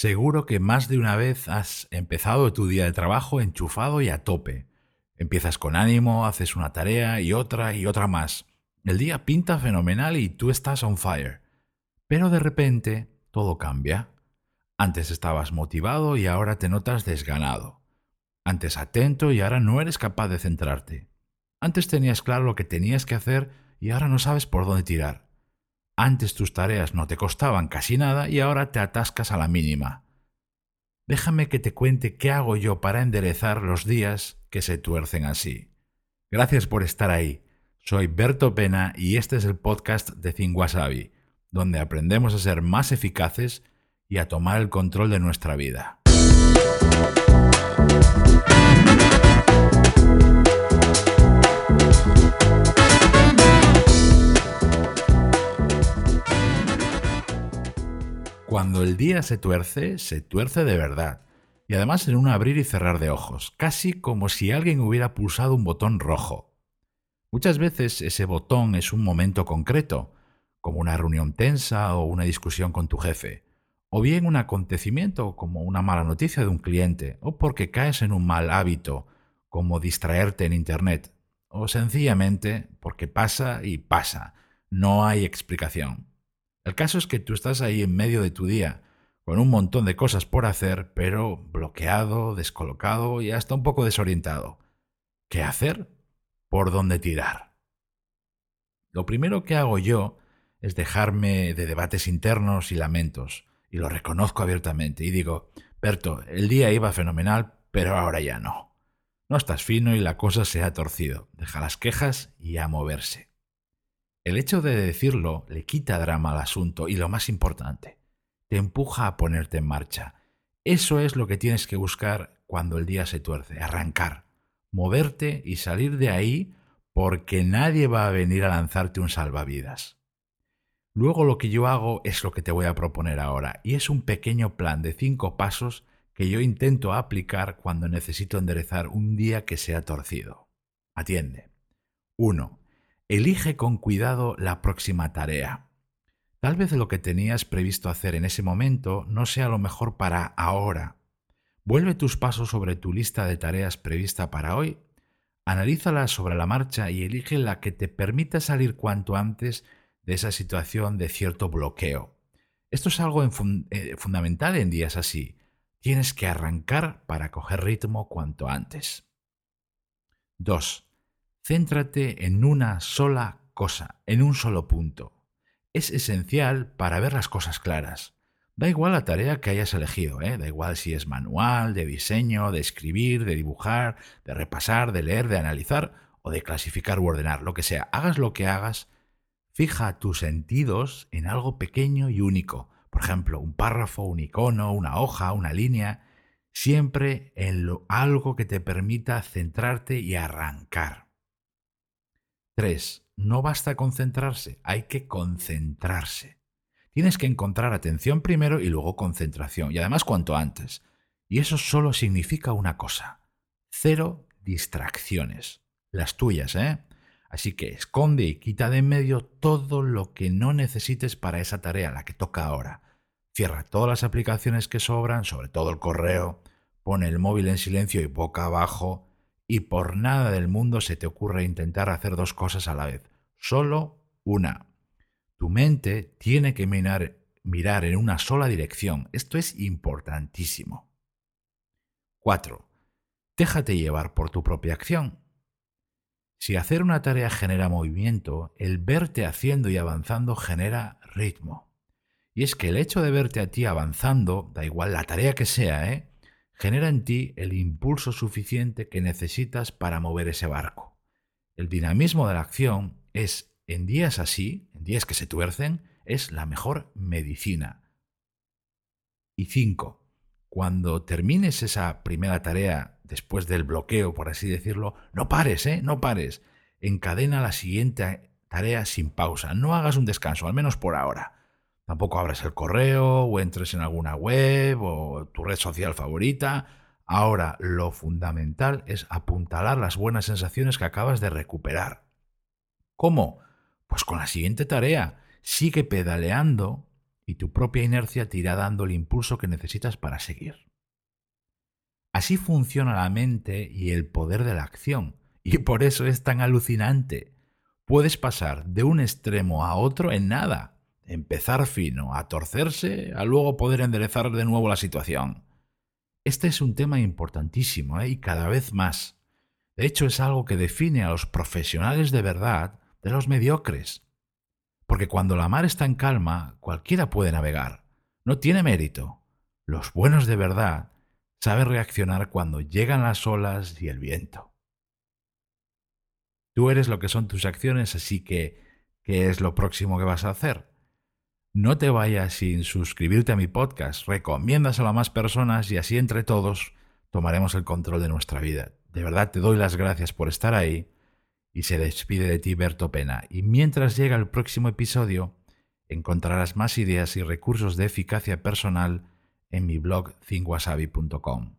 Seguro que más de una vez has empezado tu día de trabajo enchufado y a tope. Empiezas con ánimo, haces una tarea y otra y otra más. El día pinta fenomenal y tú estás on fire. Pero de repente todo cambia. Antes estabas motivado y ahora te notas desganado. Antes atento y ahora no eres capaz de centrarte. Antes tenías claro lo que tenías que hacer y ahora no sabes por dónde tirar. Antes tus tareas no te costaban casi nada y ahora te atascas a la mínima. Déjame que te cuente qué hago yo para enderezar los días que se tuercen así. Gracias por estar ahí. Soy Berto Pena y este es el podcast de Think Wasabi, donde aprendemos a ser más eficaces y a tomar el control de nuestra vida. Día se tuerce, se tuerce de verdad. Y además en un abrir y cerrar de ojos, casi como si alguien hubiera pulsado un botón rojo. Muchas veces ese botón es un momento concreto, como una reunión tensa o una discusión con tu jefe, o bien un acontecimiento como una mala noticia de un cliente, o porque caes en un mal hábito, como distraerte en Internet, o sencillamente porque pasa y pasa, no hay explicación. El caso es que tú estás ahí en medio de tu día, con un montón de cosas por hacer, pero bloqueado, descolocado y hasta un poco desorientado. ¿Qué hacer? ¿Por dónde tirar? Lo primero que hago yo es dejarme de debates internos y lamentos, y lo reconozco abiertamente, y digo, Berto, el día iba fenomenal, pero ahora ya no. No estás fino y la cosa se ha torcido. Deja las quejas y a moverse. El hecho de decirlo le quita drama al asunto y lo más importante, te empuja a ponerte en marcha. Eso es lo que tienes que buscar cuando el día se tuerce, arrancar, moverte y salir de ahí porque nadie va a venir a lanzarte un salvavidas. Luego lo que yo hago es lo que te voy a proponer ahora, y es un pequeño plan de cinco pasos que yo intento aplicar cuando necesito enderezar un día que se ha torcido. Atiende. 1. Elige con cuidado la próxima tarea. Tal vez lo que tenías previsto hacer en ese momento no sea lo mejor para ahora. Vuelve tus pasos sobre tu lista de tareas prevista para hoy, analízala sobre la marcha y elige la que te permita salir cuanto antes de esa situación de cierto bloqueo. Esto es algo eh, fundamental en días así. Tienes que arrancar para coger ritmo cuanto antes. 2. Céntrate en una sola cosa, en un solo punto. Es esencial para ver las cosas claras. Da igual la tarea que hayas elegido, ¿eh? da igual si es manual, de diseño, de escribir, de dibujar, de repasar, de leer, de analizar o de clasificar u ordenar, lo que sea. Hagas lo que hagas, fija tus sentidos en algo pequeño y único. Por ejemplo, un párrafo, un icono, una hoja, una línea. Siempre en algo que te permita centrarte y arrancar. 3. No basta concentrarse, hay que concentrarse. Tienes que encontrar atención primero y luego concentración, y además cuanto antes. Y eso solo significa una cosa. Cero distracciones. Las tuyas, ¿eh? Así que esconde y quita de en medio todo lo que no necesites para esa tarea, la que toca ahora. Cierra todas las aplicaciones que sobran, sobre todo el correo, pone el móvil en silencio y boca abajo, y por nada del mundo se te ocurre intentar hacer dos cosas a la vez, solo una. Tu mente tiene que mirar, mirar en una sola dirección. Esto es importantísimo. 4. Déjate llevar por tu propia acción. Si hacer una tarea genera movimiento, el verte haciendo y avanzando genera ritmo. Y es que el hecho de verte a ti avanzando, da igual la tarea que sea, ¿eh? genera en ti el impulso suficiente que necesitas para mover ese barco. El dinamismo de la acción es, en días así, en días que se tuercen, es la mejor medicina. Y cinco, cuando termines esa primera tarea después del bloqueo, por así decirlo, no pares, ¿eh? No pares. Encadena la siguiente tarea sin pausa. No hagas un descanso, al menos por ahora. Tampoco abres el correo o entres en alguna web o tu red social favorita. Ahora lo fundamental es apuntalar las buenas sensaciones que acabas de recuperar. ¿Cómo? Pues con la siguiente tarea. Sigue pedaleando y tu propia inercia te irá dando el impulso que necesitas para seguir. Así funciona la mente y el poder de la acción, y por eso es tan alucinante. Puedes pasar de un extremo a otro en nada, empezar fino, a torcerse, a luego poder enderezar de nuevo la situación. Este es un tema importantísimo ¿eh? y cada vez más. De hecho, es algo que define a los profesionales de verdad de los mediocres. Porque cuando la mar está en calma, cualquiera puede navegar. No tiene mérito. Los buenos de verdad saben reaccionar cuando llegan las olas y el viento. Tú eres lo que son tus acciones, así que, ¿qué es lo próximo que vas a hacer? No te vayas sin suscribirte a mi podcast, recomiéndaselo a más personas y así entre todos tomaremos el control de nuestra vida. De verdad te doy las gracias por estar ahí y se despide de ti Berto Pena. Y mientras llega el próximo episodio, encontrarás más ideas y recursos de eficacia personal en mi blog thingwasabi.com.